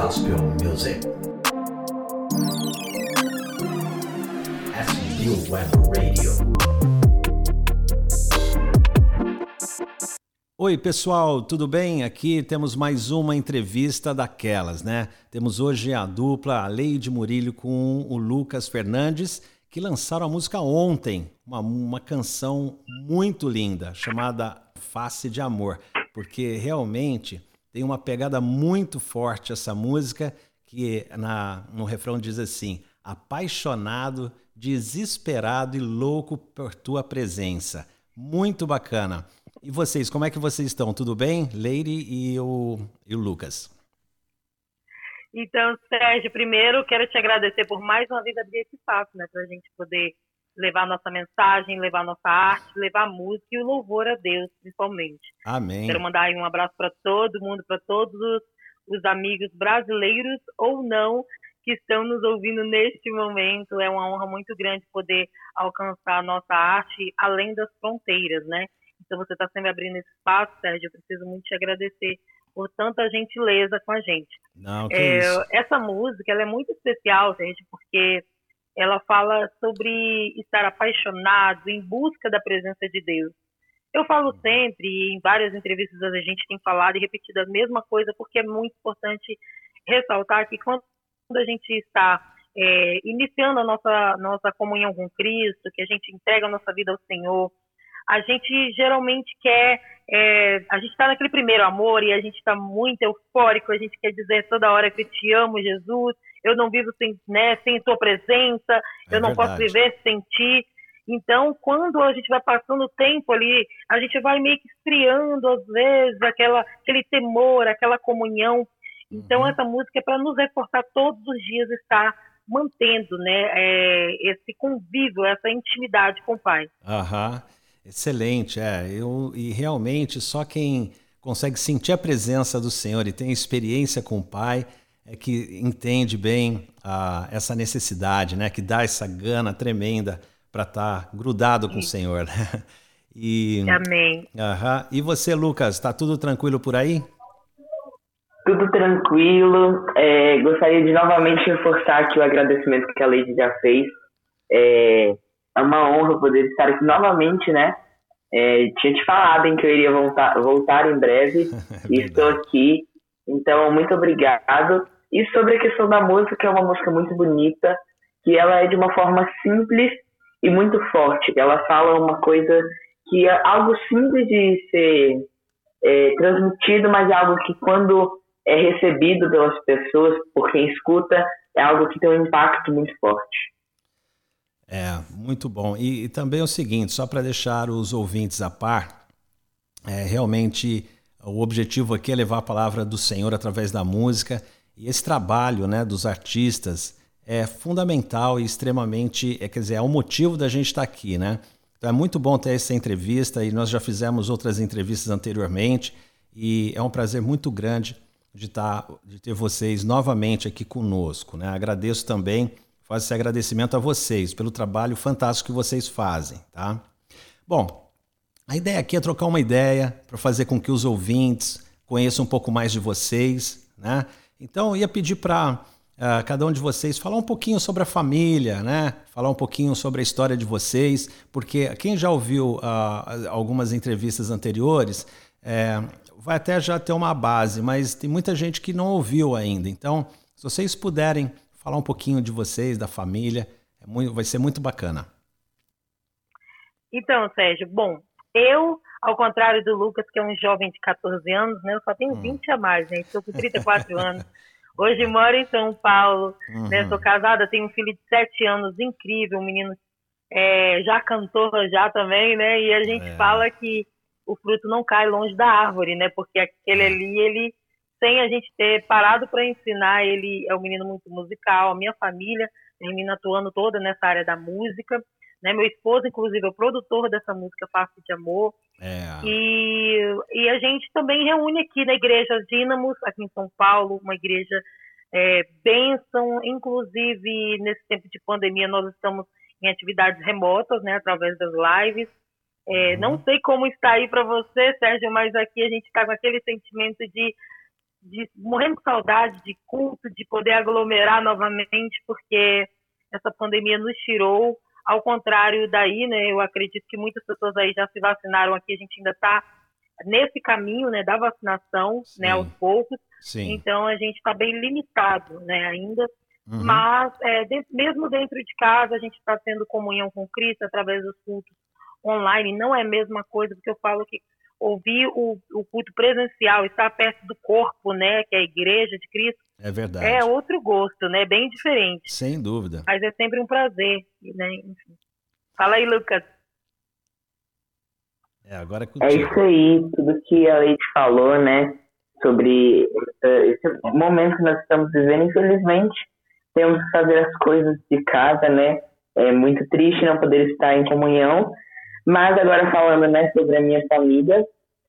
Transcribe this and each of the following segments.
gospel music. SB Web Radio. Oi, pessoal, tudo bem? Aqui temos mais uma entrevista daquelas, né? Temos hoje a dupla Leide Murilho com o Lucas Fernandes, que lançaram a música ontem, uma, uma canção muito linda, chamada Face de Amor, porque realmente tem uma pegada muito forte essa música, que na, no refrão diz assim: apaixonado, desesperado e louco por tua presença. Muito bacana. E vocês, como é que vocês estão? Tudo bem? Leire e o, e o Lucas. Então, Sérgio, primeiro quero te agradecer por mais uma vez abrir esse espaço, né, para a gente poder levar nossa mensagem, levar nossa arte, levar a música e o louvor a Deus, principalmente. Amém. Quero mandar um abraço para todo mundo, para todos os, os amigos brasileiros ou não que estão nos ouvindo neste momento. É uma honra muito grande poder alcançar a nossa arte além das fronteiras, né? Então você está sempre abrindo esse espaço, Sérgio. Eu preciso muito te agradecer por tanta gentileza com a gente. Não, que é, isso. Essa música ela é muito especial, gente, porque ela fala sobre estar apaixonado, em busca da presença de Deus. Eu falo sempre, em várias entrevistas a gente tem falado e repetido a mesma coisa, porque é muito importante ressaltar que quando a gente está é, iniciando a nossa, nossa comunhão com Cristo, que a gente entrega a nossa vida ao Senhor, a gente geralmente quer, é, a gente está naquele primeiro amor e a gente está muito eufórico, a gente quer dizer toda hora que eu te amo, Jesus, eu não vivo sem, né, sem tua presença, é eu não verdade. posso viver sem ti. Então, quando a gente vai passando o tempo ali, a gente vai meio que esfriando, às vezes, aquela, aquele temor, aquela comunhão. Então, uhum. essa música é para nos reforçar todos os dias, estar mantendo né, é, esse convívio, essa intimidade com o Pai. Aham, excelente. É, eu, e realmente, só quem consegue sentir a presença do Senhor e tem experiência com o Pai é que entende bem ah, essa necessidade, né? Que dá essa gana tremenda para estar tá grudado com o Senhor. Né? E, Amém. Uh e você, Lucas, está tudo tranquilo por aí? Tudo tranquilo. É, gostaria de novamente reforçar aqui o agradecimento que a Lady já fez. É, é uma honra poder estar aqui novamente, né? É, tinha te falado em que eu iria voltar, voltar em breve é e estou aqui. Então, muito obrigado. E sobre a questão da música, que é uma música muito bonita, que ela é de uma forma simples e muito forte. Ela fala uma coisa que é algo simples de ser é, transmitido, mas é algo que quando é recebido pelas pessoas, por quem escuta, é algo que tem um impacto muito forte. É, muito bom. E, e também é o seguinte, só para deixar os ouvintes a par, é, realmente o objetivo aqui é levar a palavra do Senhor através da música e esse trabalho né, dos artistas é fundamental e extremamente, é, quer dizer, é o motivo da gente estar tá aqui, né? Então é muito bom ter essa entrevista e nós já fizemos outras entrevistas anteriormente e é um prazer muito grande de, estar, tá, de ter vocês novamente aqui conosco. Né? Agradeço também, faço esse agradecimento a vocês pelo trabalho fantástico que vocês fazem. Tá? Bom, a ideia aqui é trocar uma ideia para fazer com que os ouvintes conheçam um pouco mais de vocês, né? Então, eu ia pedir para uh, ah, cada um de vocês falar um pouquinho sobre a família, né? Falar um pouquinho sobre a história de vocês, porque quem já ouviu uh, algumas entrevistas anteriores é, vai até já ter uma base, mas tem muita gente que não ouviu ainda. Então, se vocês puderem falar um pouquinho de vocês, da família, é muito, vai ser muito bacana. Então, Sérgio, bom, eu ao contrário do Lucas, que é um jovem de 14 anos, né? Eu só tenho 20 hum. a mais, né? Estou com 34 anos. Hoje moro em São Paulo, né? uhum. né? Sou casada, tenho um filho de 7 anos, incrível, um menino é, já cantor já também, né? E a gente é. fala que o fruto não cai longe da árvore, né? Porque aquele ali, ele, sem a gente ter parado para ensinar, ele é um menino muito musical, a minha família, menina atuando toda nessa área da música. Né? Meu esposo, inclusive, é o produtor dessa música Face de Amor. É. E, e a gente também reúne aqui na Igreja Dínamos, aqui em São Paulo, uma igreja é, bênção. Inclusive, nesse tempo de pandemia, nós estamos em atividades remotas, né, através das lives. É, uhum. Não sei como está aí para você, Sérgio, mas aqui a gente está com aquele sentimento de de morrendo com saudade de culto, de poder aglomerar novamente, porque essa pandemia nos tirou. Ao contrário daí, né, eu acredito que muitas pessoas aí já se vacinaram aqui, a gente ainda está nesse caminho, né, da vacinação, Sim. né, aos poucos. Sim. Então a gente está bem limitado, né, ainda. Uhum. Mas é, dentro, mesmo dentro de casa a gente está tendo comunhão com Cristo através dos cultos online. Não é a mesma coisa, porque eu falo que ouvir o, o culto presencial, estar perto do corpo, né, que é a igreja de Cristo, é verdade. É outro gosto, né? Bem diferente. Sem dúvida. Mas é sempre um prazer, né? Enfim. Fala aí, Lucas. É, agora é, é isso aí, tudo que a Leite falou, né? Sobre esse momento que nós estamos vivendo, infelizmente, temos que fazer as coisas de casa, né? É muito triste não poder estar em comunhão, mas agora falando né, sobre a minha família,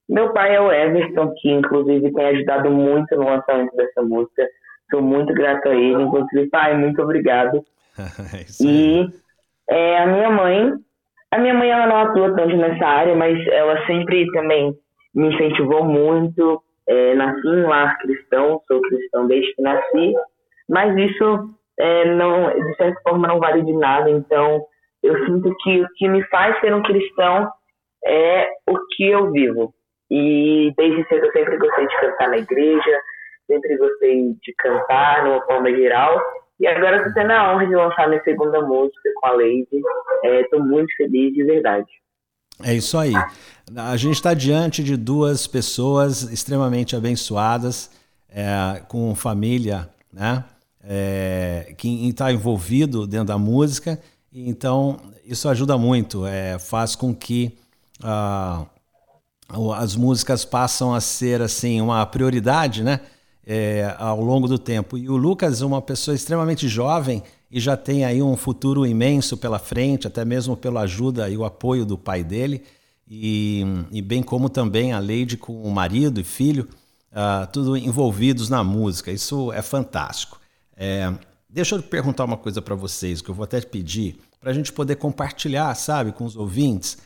meu pai é o Everton, que inclusive tem ajudado muito no lançamento dessa música. Sou muito grato a ele. Inclusive, pai, muito obrigado. é e é, a minha mãe, a minha mãe ela não atua tanto nessa área, mas ela sempre também me incentivou muito. É, nasci em lar cristão, sou cristão desde que nasci, mas isso é, não, de certa forma não vale de nada. Então, eu sinto que o que me faz ser um cristão é o que eu vivo. E desde cedo eu sempre gostei de cantar na igreja, sempre gostei de cantar de uma forma geral. E agora estou tendo a honra de lançar minha segunda música com a Lady. Estou é, muito feliz de verdade. É isso aí. A gente está diante de duas pessoas extremamente abençoadas, é, com família, né? É, que está envolvido dentro da música então, isso ajuda muito, é, faz com que ah, as músicas passam a ser assim uma prioridade, né? É, ao longo do tempo. E o Lucas é uma pessoa extremamente jovem e já tem aí um futuro imenso pela frente, até mesmo pela ajuda e o apoio do pai dele, e, e bem como também a Leide com o marido e filho, uh, tudo envolvidos na música. Isso é fantástico. É, Deixa eu perguntar uma coisa para vocês, que eu vou até pedir, para a gente poder compartilhar, sabe, com os ouvintes.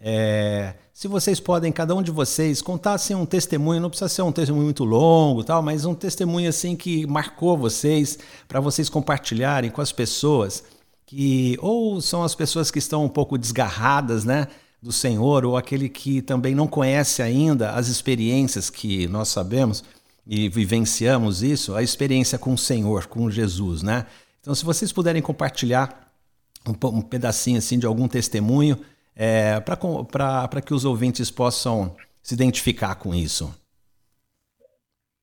É, se vocês podem, cada um de vocês, contar assim, um testemunho, não precisa ser um testemunho muito longo, tal, mas um testemunho assim que marcou vocês, para vocês compartilharem com as pessoas que ou são as pessoas que estão um pouco desgarradas, né, do Senhor, ou aquele que também não conhece ainda as experiências que nós sabemos e vivenciamos isso, a experiência com o Senhor, com Jesus, né? Então, se vocês puderem compartilhar um, um pedacinho assim de algum testemunho, é, para que os ouvintes possam se identificar com isso.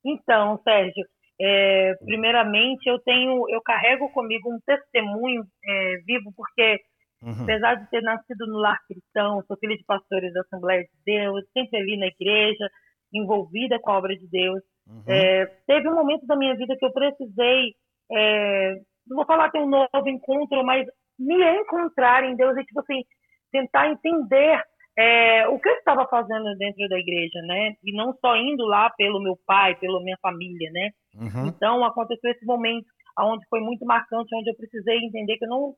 Então, Sérgio, é, primeiramente eu tenho, eu carrego comigo um testemunho é, vivo, porque uhum. apesar de ter nascido no lar cristão, sou filha de pastores da Assembleia de Deus, sempre ali na igreja, envolvida com a obra de Deus, Uhum. É, teve um momento da minha vida que eu precisei, é, não vou falar ter um novo encontro, mas me encontrar em Deus e tipo assim, tentar entender é, o que eu estava fazendo dentro da igreja, né? E não só indo lá pelo meu pai, pela minha família, né? Uhum. Então aconteceu esse momento onde foi muito marcante, onde eu precisei entender que eu não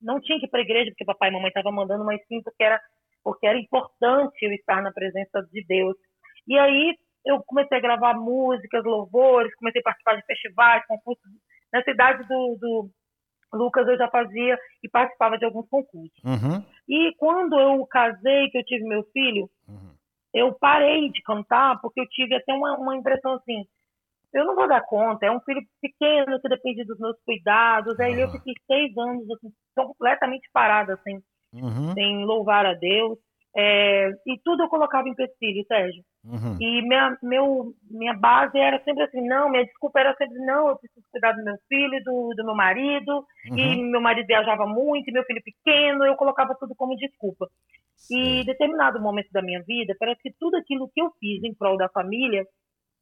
não tinha que ir para a igreja porque papai e mamãe estavam mandando, mas sim porque era porque era importante eu estar na presença de Deus. E aí eu comecei a gravar músicas, louvores, comecei a participar de festivais, concursos. Na cidade do, do Lucas eu já fazia e participava de alguns concursos. Uhum. E quando eu casei, que eu tive meu filho, uhum. eu parei de cantar porque eu tive até uma, uma impressão assim, eu não vou dar conta, é um filho pequeno que depende dos meus cuidados. Aí eu fiquei seis anos assim, completamente parada, assim, uhum. sem louvar a Deus. É, e tudo eu colocava em empecilho, Sérgio. Uhum. E minha, meu, minha base era sempre assim, não, minha desculpa era sempre, não, eu preciso cuidar do meu filho, do, do meu marido, uhum. e meu marido viajava muito, e meu filho pequeno, eu colocava tudo como desculpa. Sim. E em determinado momento da minha vida, parece que tudo aquilo que eu fiz em prol da família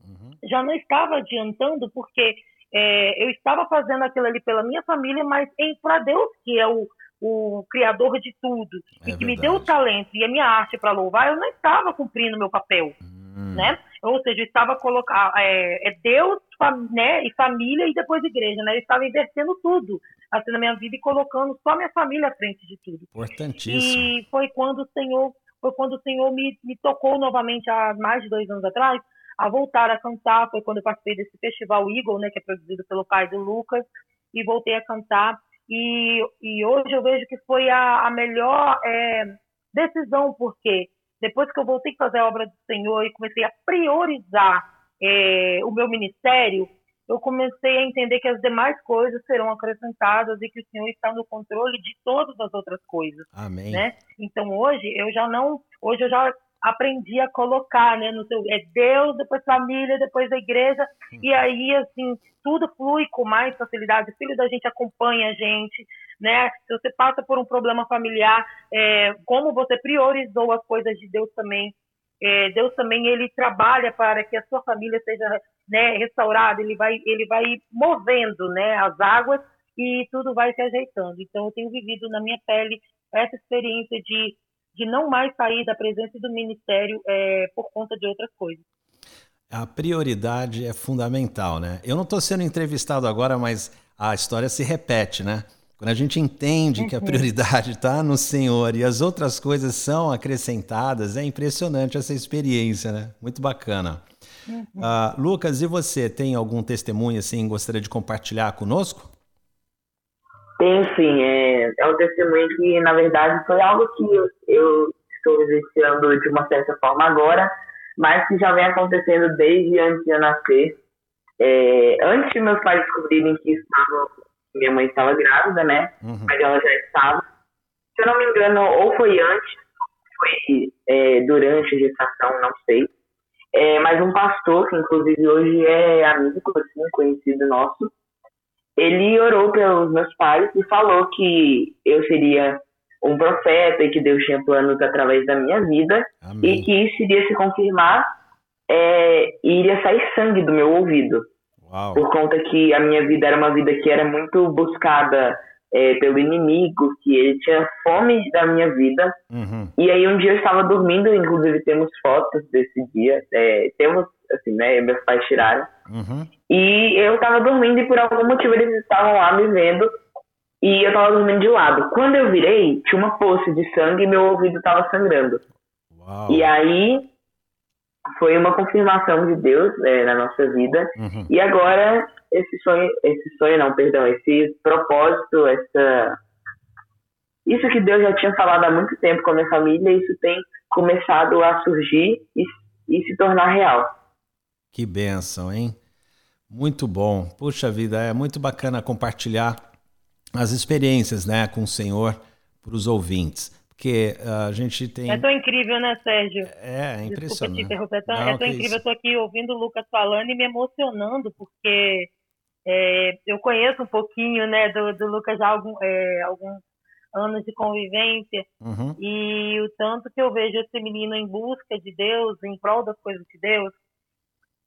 uhum. já não estava adiantando, porque é, eu estava fazendo aquilo ali pela minha família, mas em para Deus, que é o, o criador de tudo é e que verdade. me deu o talento e a minha arte para louvar, eu não estava cumprindo meu papel, hum. né? Ou seja, eu estava colocando é, é Deus, né, e família e depois igreja, né? Eu estava invertendo tudo assim na minha vida e colocando só minha família à frente de tudo. Importantíssimo. E foi quando o Senhor, foi quando o Senhor me, me tocou novamente há mais de dois anos atrás, a voltar a cantar. Foi quando eu participei desse festival Eagle, né, que é produzido pelo pai do Lucas, e voltei a cantar. E, e hoje eu vejo que foi a, a melhor é, decisão, porque depois que eu voltei a fazer a obra do Senhor e comecei a priorizar é, o meu ministério, eu comecei a entender que as demais coisas serão acrescentadas e que o Senhor está no controle de todas as outras coisas. Amém. Né? Então hoje eu já não, hoje eu já aprendi a colocar, né, no seu, é Deus, depois família, depois a igreja, hum. e aí, assim, tudo flui com mais facilidade, o filho da gente acompanha a gente, né, se você passa por um problema familiar, é, como você priorizou as coisas de Deus também, é, Deus também, ele trabalha para que a sua família seja, né, restaurada, ele vai, ele vai movendo, né, as águas, e tudo vai se ajeitando. Então, eu tenho vivido na minha pele essa experiência de de não mais sair da presença do ministério é, por conta de outras coisas. A prioridade é fundamental, né? Eu não estou sendo entrevistado agora, mas a história se repete, né? Quando a gente entende uhum. que a uhum. prioridade está no Senhor e as outras coisas são acrescentadas, é impressionante essa experiência, né? Muito bacana. Uhum. Uh, Lucas, e você tem algum testemunho assim gostaria de compartilhar conosco? Tem sim, é, é um testemunho que, na verdade, foi algo que eu, eu estou vivenciando de uma certa forma agora, mas que já vem acontecendo desde antes de eu nascer. É, antes de meus pais descobrirem que estavam, minha mãe estava grávida, né? Uhum. Mas ela já estava. Se eu não me engano, ou foi antes, foi é, durante a gestação, não sei. É, mas um pastor, que inclusive hoje é amigo, assim, conhecido nosso, ele orou pelos meus pais e falou que eu seria um profeta e que Deus tinha planos através da minha vida Amém. e que isso iria se confirmar é, iria sair sangue do meu ouvido. Uau. Por conta que a minha vida era uma vida que era muito buscada é, pelo inimigo, que ele tinha fome da minha vida. Uhum. E aí um dia eu estava dormindo, inclusive temos fotos desse dia, é, temos, assim, né, meus pais tiraram. Uhum. E eu tava dormindo e por algum motivo eles estavam lá me vendo. E eu tava dormindo de lado. Quando eu virei, tinha uma poça de sangue e meu ouvido tava sangrando. Uau. E aí foi uma confirmação de Deus né, na nossa vida. Uhum. E agora esse sonho, esse sonho não, perdão, esse propósito, essa isso que Deus já tinha falado há muito tempo com a minha família, isso tem começado a surgir e, e se tornar real. Que bênção, hein? Muito bom. Puxa vida, é muito bacana compartilhar as experiências né, com o Senhor para os ouvintes. Porque uh, a gente tem. É tão incrível, né, Sérgio? É, é impressionante. Desculpa te. É tão, Não, é tão incrível. Isso. Eu estou aqui ouvindo o Lucas falando e me emocionando, porque é, eu conheço um pouquinho né, do, do Lucas já há algum, é, alguns anos de convivência. Uhum. E o tanto que eu vejo esse menino em busca de Deus, em prol das coisas de Deus,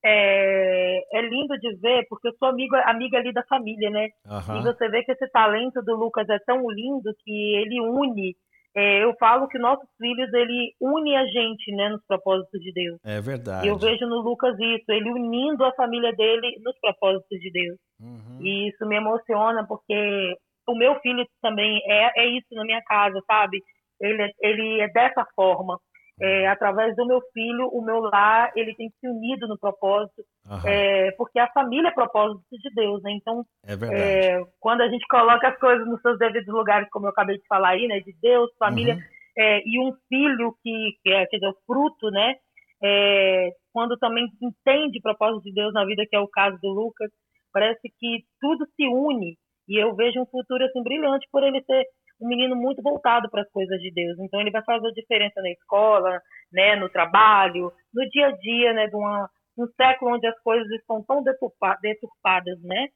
é, é, lindo de ver, porque eu sou amiga, amiga ali da família, né? Uhum. E você vê que esse talento do Lucas é tão lindo que ele une. É, eu falo que nossos filhos, ele une a gente, né, nos propósitos de Deus. É verdade. Eu vejo no Lucas isso, ele unindo a família dele nos propósitos de Deus. Uhum. E isso me emociona, porque o meu filho também é, é isso na minha casa, sabe? Ele, ele é dessa forma é, através do meu filho, o meu lar ele tem se unido no propósito, é, porque a família é propósito de Deus, né? Então, é é, quando a gente coloca as coisas nos seus devidos lugares, como eu acabei de falar aí, né? De Deus, família uhum. É, e um filho que, que é quer dizer, o fruto, né? É, quando também entende o propósito de Deus na vida, que é o caso do Lucas, parece que tudo se une e eu vejo um futuro assim brilhante por ele ser um menino muito voltado para as coisas de Deus. Então ele vai fazer a diferença na escola, né, no trabalho, no dia a dia, né, de uma, um século onde as coisas estão tão deturpadas, né?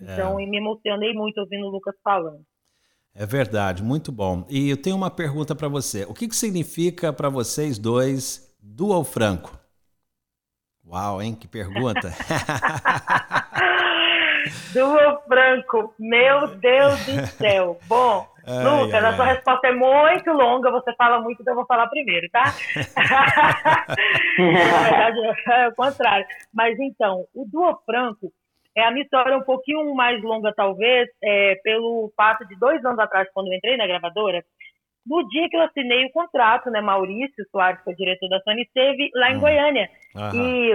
Então, é. me emocionei muito ouvindo o Lucas falando. É verdade, muito bom. E eu tenho uma pergunta para você. O que, que significa para vocês dois dual franco? Uau, hein? Que pergunta! dual franco, meu Deus do céu. Bom, Ai, Lucas, ai, a sua ai. resposta é muito longa, você fala muito, então eu vou falar primeiro, tá? Na verdade, é o contrário. Mas então, o Duo Franco é a minha história um pouquinho mais longa, talvez, é, pelo fato de dois anos atrás, quando eu entrei na gravadora, no dia que eu assinei o contrato, né, Maurício Soares, que é o diretor da Sony, esteve lá em uhum. Goiânia. E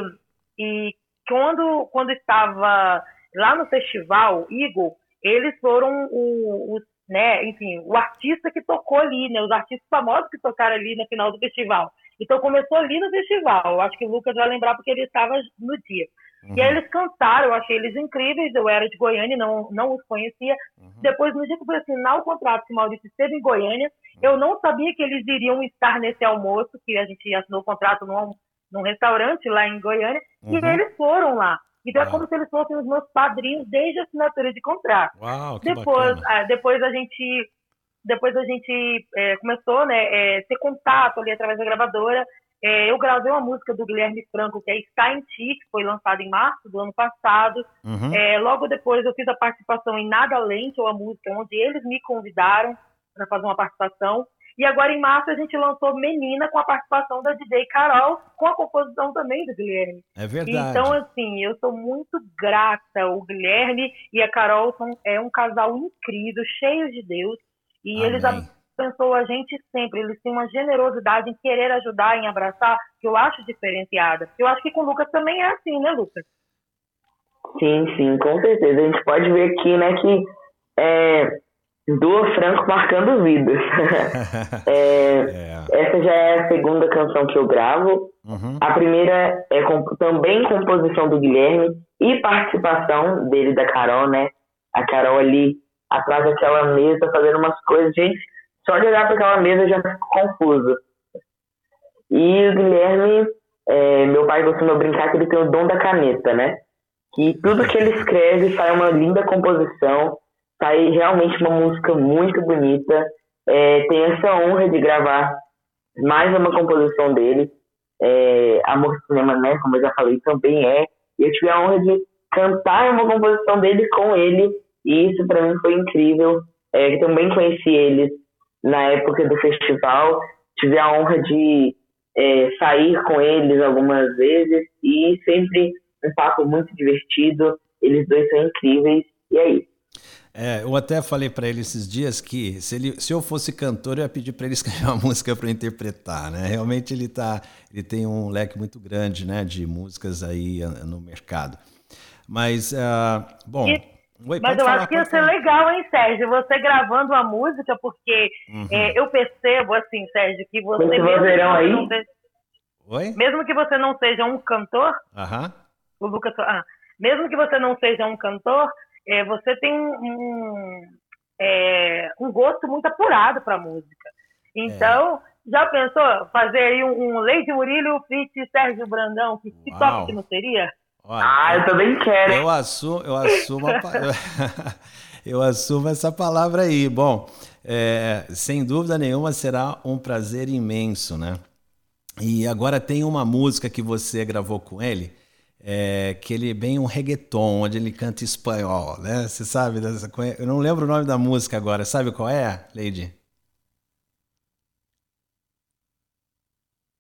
E quando, quando estava lá no festival, Igor, eles foram os, né, enfim, o artista que tocou ali, né, os artistas famosos que tocaram ali no final do festival. Então começou ali no festival. Eu acho que o Lucas vai lembrar porque ele estava no dia. Uhum. E aí eles cantaram, eu achei eles incríveis. Eu era de Goiânia, não, não os conhecia. Uhum. Depois, no dia que eu fui assinar o contrato que o Maurício esteve em Goiânia, uhum. eu não sabia que eles iriam estar nesse almoço, que a gente assinou o contrato num, num restaurante lá em Goiânia, e uhum. eles foram lá. Então Uau. é como se eles fossem os meus padrinhos desde a assinatura de contrato. Uau, depois, ah, depois a gente depois a gente é, começou né, é, ter contato ali através da gravadora. É, eu gravei uma música do Guilherme Franco, que é Está em Ti, que foi lançada em março do ano passado. Uhum. É, logo depois eu fiz a participação em Nada Lente, uma música onde eles me convidaram para fazer uma participação. E agora em março a gente lançou Menina com a participação da DJ Carol, com a composição também do Guilherme. É verdade. Então, assim, eu sou muito grata. O Guilherme e a Carol são é um casal incrível, cheio de Deus. E Amém. eles abençoam a gente sempre. Eles têm uma generosidade em querer ajudar, em abraçar, que eu acho diferenciada. Eu acho que com o Lucas também é assim, né, Lucas? Sim, sim, com certeza. A gente pode ver aqui, né, que é, Dua Franco marcando vidas. é, é. Essa já é a segunda canção que eu gravo. Uhum. A primeira é também composição do Guilherme e participação dele da Carol, né? A Carol ali atrás daquela mesa fazendo umas coisas. Gente, só de olhar para aquela mesa eu já fico confuso. E o Guilherme, é, meu pai costuma brincar que ele tem o dom da caneta, né? Que tudo que ele escreve sai uma linda composição Tá aí realmente uma música muito bonita. É, tem essa honra de gravar mais uma composição dele. É, Amor Cinema, né? Como eu já falei, também é. E eu tive a honra de cantar uma composição dele com ele. E isso para mim foi incrível. É, também conheci ele na época do festival. Tive a honra de é, sair com eles algumas vezes. E sempre um papo muito divertido. Eles dois são incríveis. E é isso. É, eu até falei para ele esses dias que se, ele, se eu fosse cantor, eu ia pedir para ele escrever uma música para interpretar, né? Realmente ele tá, ele tem um leque muito grande, né, de músicas aí ah, no mercado. Mas, uh, bom. E, Oi, mas eu falar, acho que ia ser falar. legal, hein, Sérgio? Você gravando uma música, porque uhum. é, eu percebo, assim, Sérgio, que você. Mesmo que, aí? Seja, Oi? mesmo que você não seja um cantor, uhum. o Lucas. Ah, mesmo que você não seja um cantor, é, você tem um, é, um gosto muito apurado para música. Então, é. já pensou fazer aí um, um Leite Murilo feat Sérgio Brandão? Que, que top que não seria? Olha, ah, eu também quero. Eu assumo, eu assumo, a, eu, assumo essa palavra aí. Bom, é, sem dúvida nenhuma será um prazer imenso, né? E agora tem uma música que você gravou com ele é, que ele é bem um reggaeton, onde ele canta espanhol, né? Você sabe? Dessa, eu não lembro o nome da música agora. Sabe qual é, Lady?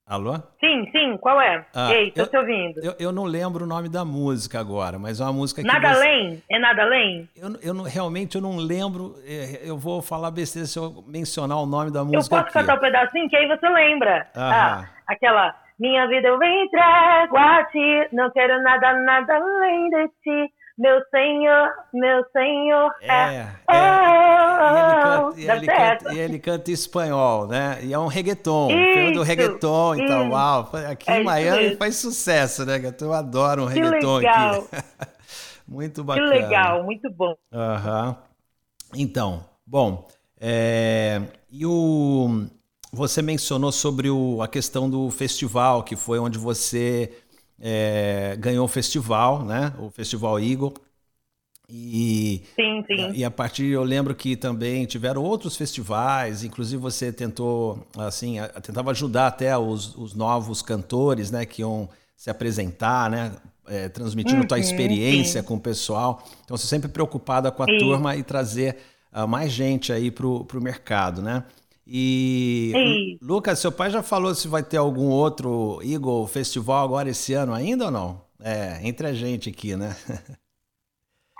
Alô? Sim, sim, qual é? Ah, Ei, tô eu, te ouvindo. Eu, eu, não lembro o nome da música agora, mas é uma música que. Nada você... além? É nada além? Eu, eu não, realmente eu não lembro. É, eu vou falar besteira se eu mencionar o nome da música. Eu posso aqui. cantar um pedacinho que aí você lembra. Ah, aquela. Minha vida eu entrego a ti, não quero nada, nada além de ti. Meu Senhor, meu Senhor é. é, é. E, ele canta, e, ele canta, e ele canta espanhol, né? E é um reggaeton, filme do reggaeton e tal. Uau, aqui é em Miami faz sucesso, né? Eu adoro um que reggaeton legal. aqui. muito bacana. Que legal, muito bom. Uhum. Então, bom, é, e o você mencionou sobre o, a questão do festival, que foi onde você é, ganhou o festival, né? O Festival Eagle. E, sim, sim. E a partir eu lembro que também tiveram outros festivais, inclusive você tentou assim, tentava ajudar até os, os novos cantores, né, que iam se apresentar, né, é, transmitindo uhum, tua experiência sim. com o pessoal. Então você sempre preocupada com a sim. turma e trazer uh, mais gente aí para o mercado, né? E Sim. Lucas, seu pai já falou se vai ter algum outro Eagle Festival agora esse ano ainda ou não? É, entre a gente aqui, né?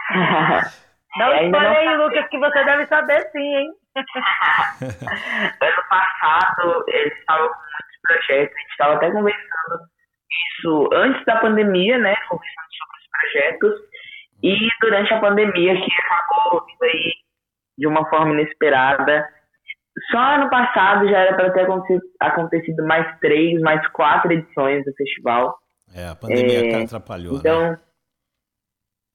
Dá um spoiler aí, Lucas, que você deve saber sim, hein? ano passado, eles estavam com muitos projetos, a gente estava até conversando isso antes da pandemia, né? Conversando sobre os projetos. E durante a pandemia, que acabou aí de uma forma inesperada. Só ano passado já era para ter acontecido, mais três, mais quatro edições do festival. É, a pandemia é, atrapalhou. Então, né?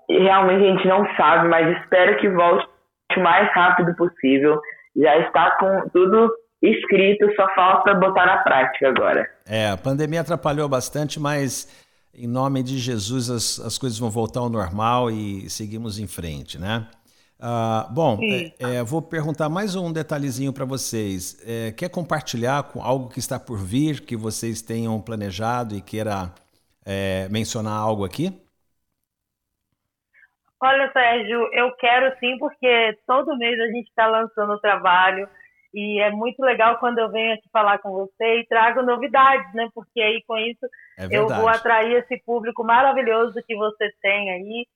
realmente a gente não sabe, mas espero que volte o mais rápido possível. Já está com tudo escrito, só falta botar na prática agora. É, a pandemia atrapalhou bastante, mas em nome de Jesus as, as coisas vão voltar ao normal e seguimos em frente, né? Ah, bom, é, é, vou perguntar mais um detalhezinho para vocês. É, quer compartilhar com algo que está por vir, que vocês tenham planejado e queira é, mencionar algo aqui? Olha, Sérgio, eu quero sim, porque todo mês a gente está lançando o trabalho e é muito legal quando eu venho aqui falar com você e trago novidades, né? Porque aí com isso é eu vou atrair esse público maravilhoso que você tem aí.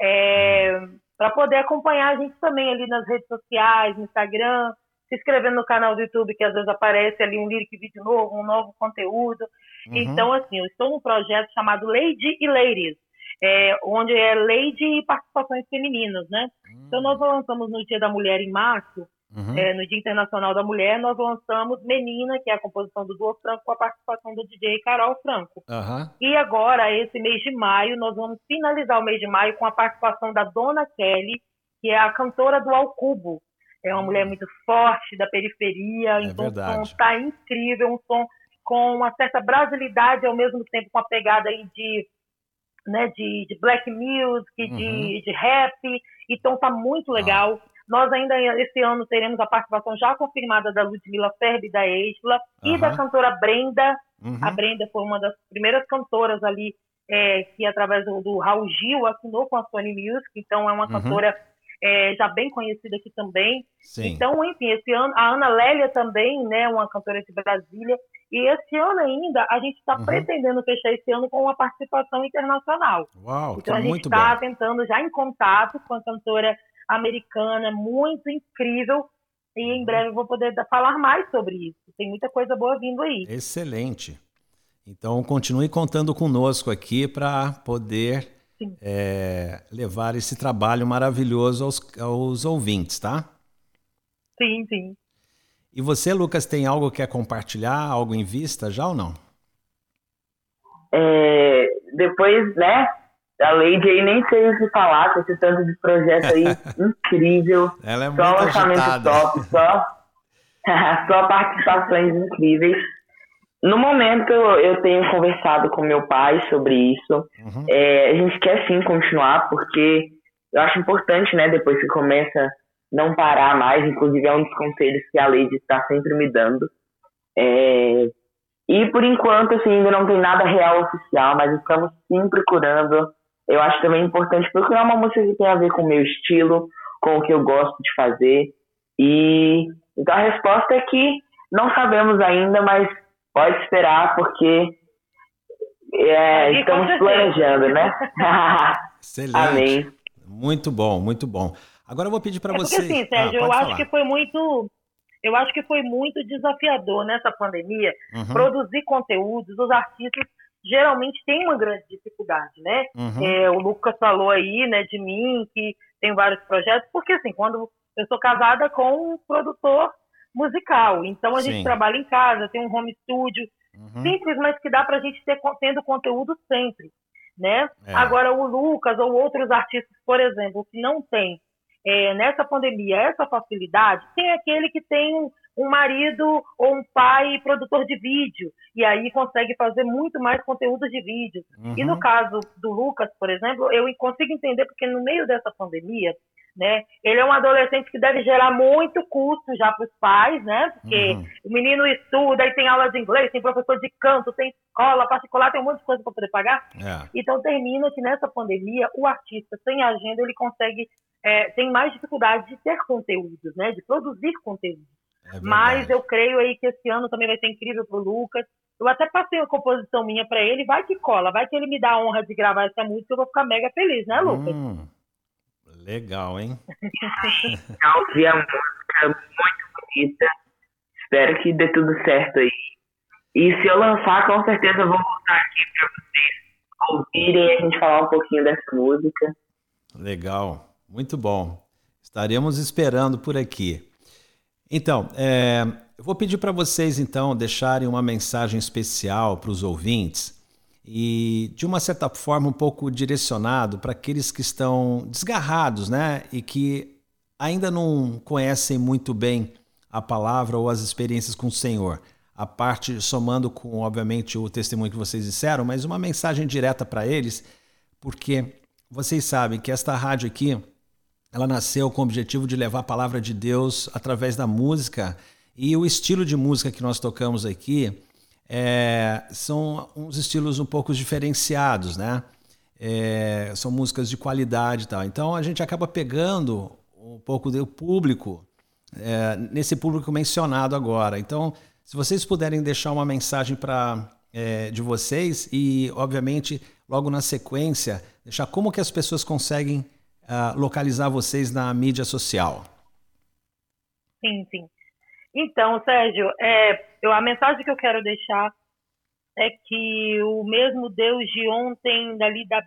É, para poder acompanhar a gente também ali nas redes sociais, no Instagram, se inscrevendo no canal do YouTube, que às vezes aparece ali um lyric vídeo novo, um novo conteúdo. Uhum. Então, assim, eu estou num projeto chamado Lady e Ladies, é, onde é Lady e participações femininas, né? Uhum. Então, nós lançamos no Dia da Mulher em março, Uhum. É, no Dia Internacional da Mulher, nós lançamos Menina, que é a composição do Duo Franco, com a participação do DJ Carol Franco. Uhum. E agora, esse mês de maio, nós vamos finalizar o mês de maio com a participação da Dona Kelly, que é a cantora do Alcubo. É uma mulher muito forte, da periferia, é então verdade. o som está incrível, um som com uma certa brasilidade, ao mesmo tempo com a pegada aí de, né, de, de black music, uhum. de, de rap, então tá muito legal. Nós ainda esse ano teremos a participação já confirmada da Ludmilla Ferbi, da Esla, uhum. e da cantora Brenda. Uhum. A Brenda foi uma das primeiras cantoras ali é, que, através do, do, Raul Gil, assinou com a Sony Music, então é uma uhum. cantora é, já bem conhecida aqui também. Sim. Então, enfim, esse ano, a Ana Lélia também, né, uma cantora de Brasília, e esse ano ainda, a gente está uhum. pretendendo fechar esse ano com uma participação internacional. Uau, então, a gente está tentando já em contato com a cantora americana, muito incrível. E em breve eu vou poder falar mais sobre isso. Tem muita coisa boa vindo aí. Excelente. Então continue contando conosco aqui para poder é, levar esse trabalho maravilhoso aos, aos ouvintes, tá? Sim, sim. E você, Lucas, tem algo que quer compartilhar, algo em vista já ou não? É, depois, né, a Lady aí nem sei o que falar, com esse tanto de projeto aí incrível. Ela é só muito lançamento agitada. top, só, só participações incríveis. No momento, eu tenho conversado com meu pai sobre isso. Uhum. É, a gente quer sim continuar, porque eu acho importante, né, depois que começa, não parar mais. Inclusive, é um dos conselhos que a Lady está sempre me dando. É, e por enquanto, assim, ainda não tem nada real oficial, mas estamos sim procurando eu acho também importante procurar uma música que tenha a ver com o meu estilo, com o que eu gosto de fazer. E então a resposta é que não sabemos ainda, mas pode esperar, porque é, estamos planejando, né? Excelente. Amém. Muito bom, muito bom. Agora eu vou pedir para é você. Porque, assim, Sérgio, ah, eu acho falar. que foi muito. Eu acho que foi muito desafiador nessa pandemia Uhum. produzir conteúdos. Os artistas geralmente têm uma grande dificuldade, né? Uhum. É, o Lucas falou aí, né, de mim, que tem vários projetos, porque assim, quando eu sou casada com um produtor musical, então a Sim. gente trabalha em casa, tem um home studio, Uhum. simples, mas que dá pra gente ter tendo conteúdo sempre, né? É. Agora o Lucas ou outros artistas, por exemplo, que não tem é, nessa pandemia essa facilidade, tem aquele que tem um, um marido ou um pai produtor de vídeo e aí consegue fazer muito mais conteúdo de vídeo. E no Uhum. caso do Lucas, por exemplo, eu consigo entender porque no meio dessa pandemia, né, ele é um adolescente que deve gerar muito custo já para os pais, né? Porque Uhum. o menino estuda, aí tem aula de inglês, tem professor de canto, tem escola particular, tem um monte de coisa para poder pagar. É. Então termina que nessa pandemia o artista sem agenda ele consegue é, tem mais dificuldade de ter conteúdos, né? De produzir conteúdo. É Mas eu creio aí que esse ano também vai ser incrível pro Lucas. Eu até passei uma composição minha para ele, vai que cola, vai que ele me dá a honra de gravar essa música, eu vou ficar mega feliz, né, Lucas? Hum, legal, hein? Eu ouvi a música muito bonita. Espero que dê tudo certo aí. E se eu lançar, com certeza eu vou voltar aqui para vocês ouvirem a gente falar um pouquinho dessa música. Legal, muito bom. Estaremos esperando por aqui. Então, é, eu vou pedir para vocês então deixarem uma mensagem especial para os ouvintes e de uma certa forma um pouco direcionado para aqueles que estão desgarrados, né, e que ainda não conhecem muito bem a palavra ou as experiências com o Senhor. A parte somando com, obviamente, o testemunho que vocês disseram, mas uma mensagem direta para eles, porque vocês sabem que esta rádio aqui, ela nasceu com o objetivo de levar a palavra de Deus através da música e o estilo de música que nós tocamos aqui é, são uns estilos um pouco diferenciados, né? É, são músicas de qualidade e tal. Então a gente acaba pegando um pouco do público é, nesse público mencionado agora. Então, se vocês puderem deixar uma mensagem para é, de vocês e, obviamente, logo na sequência, deixar como que as pessoas conseguem uh, localizar vocês na mídia social. Sim, sim. Então, Sérgio, é, eu, a mensagem que eu quero deixar é que o mesmo Deus de ontem, dali da,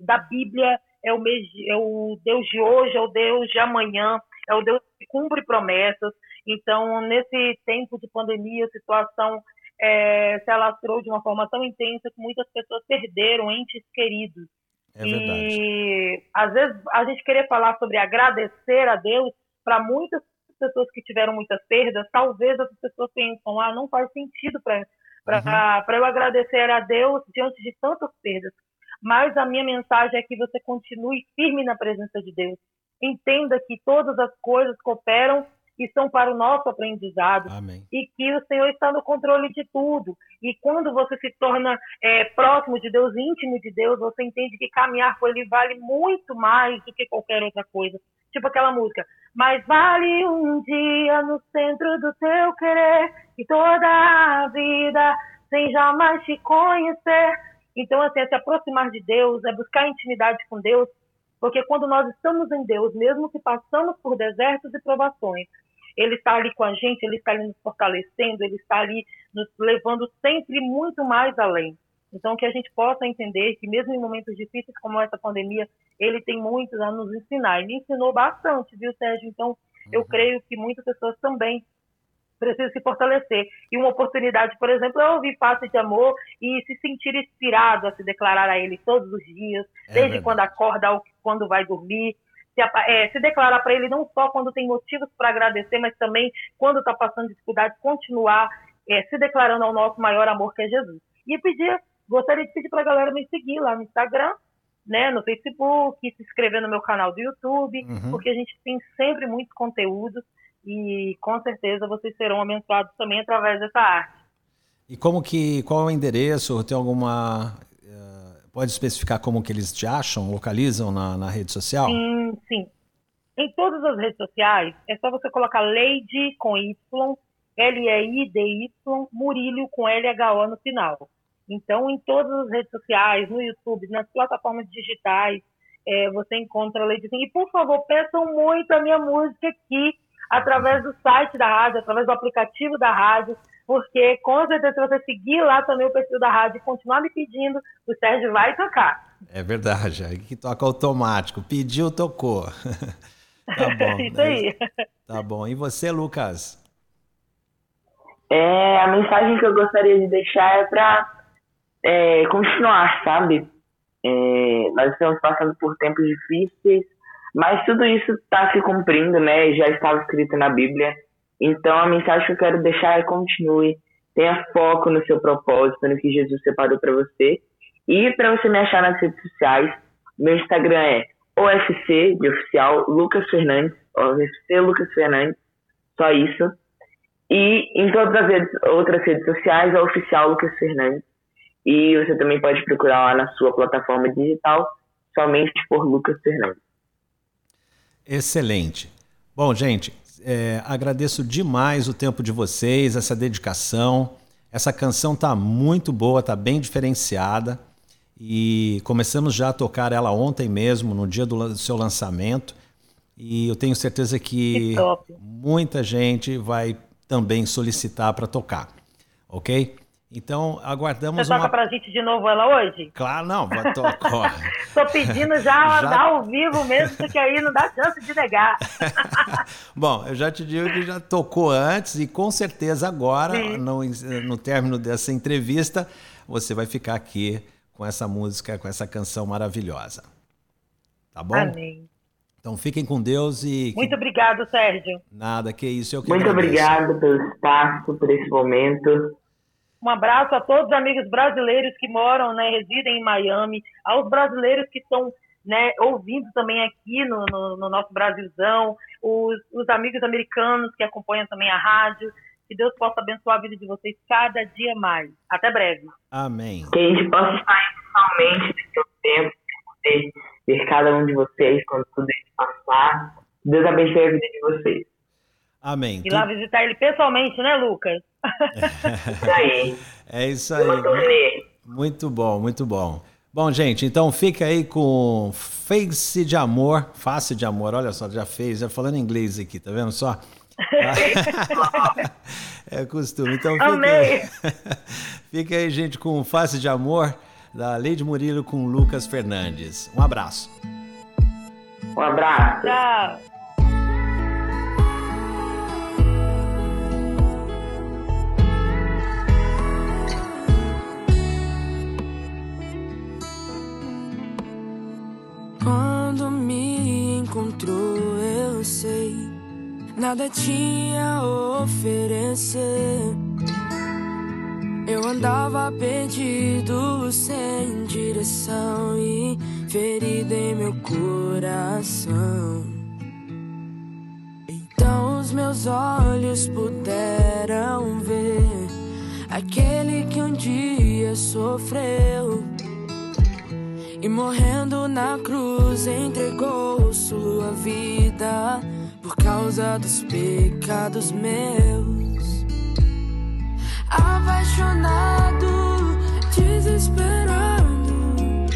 da Bíblia, é o, mes, é o Deus de hoje, é o Deus de amanhã, é o Deus que cumpre promessas. Então, nesse tempo de pandemia, a situação é, se alastrou de uma forma tão intensa que muitas pessoas perderam entes queridos. É verdade. E às vezes a gente querer falar sobre agradecer a Deus, para muitas pessoas que tiveram muitas perdas, talvez as pessoas pensam, ah, não faz sentido para uhum. eu agradecer a Deus diante de tantas perdas. Mas a minha mensagem é que você continue firme na presença de Deus. Entenda que todas as coisas cooperam e são para o nosso aprendizado. Amém. E que o Senhor está no controle de tudo. E quando você se torna é, próximo de Deus, íntimo de Deus, você entende que caminhar com Ele vale muito mais do que qualquer outra coisa. Tipo aquela música. Mas vale um dia no centro do teu querer e toda a vida sem jamais te conhecer. Então, assim, é se aproximar de Deus, é buscar intimidade com Deus, porque quando nós estamos em Deus, mesmo que passamos por desertos e provações, Ele está ali com a gente, Ele está ali nos fortalecendo, Ele está ali nos levando sempre muito mais além. Então, que a gente possa entender que, mesmo em momentos difíceis como essa pandemia, ele tem muito a nos ensinar. Ele ensinou bastante, viu, Sérgio? Então, uhum. eu creio que muitas pessoas também precisam se fortalecer. E uma oportunidade, por exemplo, é ouvir Passe de Amor e se sentir inspirado a se declarar a Ele todos os dias, é desde verdade. quando acorda ao quando vai dormir. Se, é, se declarar para Ele não só quando tem motivos para agradecer, mas também quando está passando dificuldade, continuar é, se declarando ao nosso maior amor, que é Jesus. E pedir Gostaria de pedir para a galera me seguir lá no Instagram, né, no Facebook, se inscrever no meu canal do YouTube, uhum. porque a gente tem sempre muito conteúdo e com certeza vocês serão abençoados também através dessa arte. E como que, qual é o endereço? Tem alguma, pode especificar como que eles te acham, localizam na, na rede social? Sim, sim. Em todas as redes sociais, é só você colocar Lady com Y, L-E-I-D-Y, Murilho com L-H-O no final. Então, em todas as redes sociais, no YouTube, nas plataformas digitais, é, você encontra a Ladizinha. E, por favor, peçam muito a minha música aqui, através do site da rádio, através do aplicativo da rádio, porque, com certeza, se você seguir lá também o perfil da rádio e continuar me pedindo, o Sérgio vai tocar. É verdade, aí que toca automático. Pediu, tocou. tá bom. Isso aí. Tá bom. E você, Lucas? É, a mensagem que eu gostaria de deixar é para é, continuar, sabe? É, nós estamos passando por tempos difíceis, mas tudo isso está se cumprindo, né? Já estava escrito na Bíblia. Então a mensagem que eu quero deixar é continue, tenha foco no seu propósito, no que Jesus separou para você. E para você me achar nas redes sociais, meu Instagram é OFC de oficial Lucas Fernandes, OFC Lucas Fernandes, só isso. E em todas as redes, outras redes sociais é oficial Lucas Fernandes. E você também pode procurar lá na sua plataforma digital, somente por Lucas Fernandes. Excelente. Bom, gente, é, agradeço demais o tempo de vocês, essa dedicação. Essa canção tá muito boa, tá bem diferenciada. E começamos já a tocar ela ontem mesmo, no dia do seu lançamento. E eu tenho certeza que, que muita gente vai também solicitar para tocar, ok? Então, aguardamos Você toca uma... pra gente de novo ela hoje? Claro, não, vou tocar. Tô pedindo já, já... ao vivo mesmo, porque aí não dá chance de negar. Bom, eu já te digo que já tocou antes e com certeza agora, no, no término dessa entrevista, você vai ficar aqui com essa música, com essa canção maravilhosa. Tá bom? Amém. Então fiquem com Deus e. Muito obrigado, Sérgio. Nada, que isso. Eu que Muito agradeço. obrigado pelo espaço, por esse momento. Um abraço a todos os amigos brasileiros que moram, né, residem em Miami, aos brasileiros que estão né, ouvindo também aqui no, no, no nosso Brasilzão, os, os, amigos americanos que acompanham também a rádio. Que Deus possa abençoar a vida de vocês cada dia mais. Até breve. Amém. Que a gente possa estar totalmente nesse seu tempo, poder ver cada um de vocês quando tudo isso passar. Deus abençoe a vida de vocês. Amém. E lá visitar ele pessoalmente, né, Lucas? Isso aí. É isso aí. Muito bom, muito bom. Bom, gente, então fica aí com Face de Amor, Face de Amor, olha só, já fez, já falando inglês aqui, tá vendo só? é costume. Então fica Amei. aí, fica aí, gente, com Face de Amor, da Leide Murilo com Lucas Fernandes. Um abraço. Um abraço. Tchau. Quando me encontrou, eu sei, nada tinha a oferecer. Eu andava perdido, sem direção e ferido em meu coração. Então os meus olhos puderam ver aquele que um dia sofreu. E morrendo na cruz entregou sua vida por causa dos pecados meus. Apaixonado, desesperado,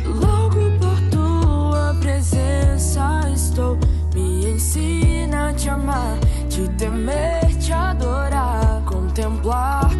louco por tua presença estou. Me ensina a te amar, te temer, te adorar, contemplar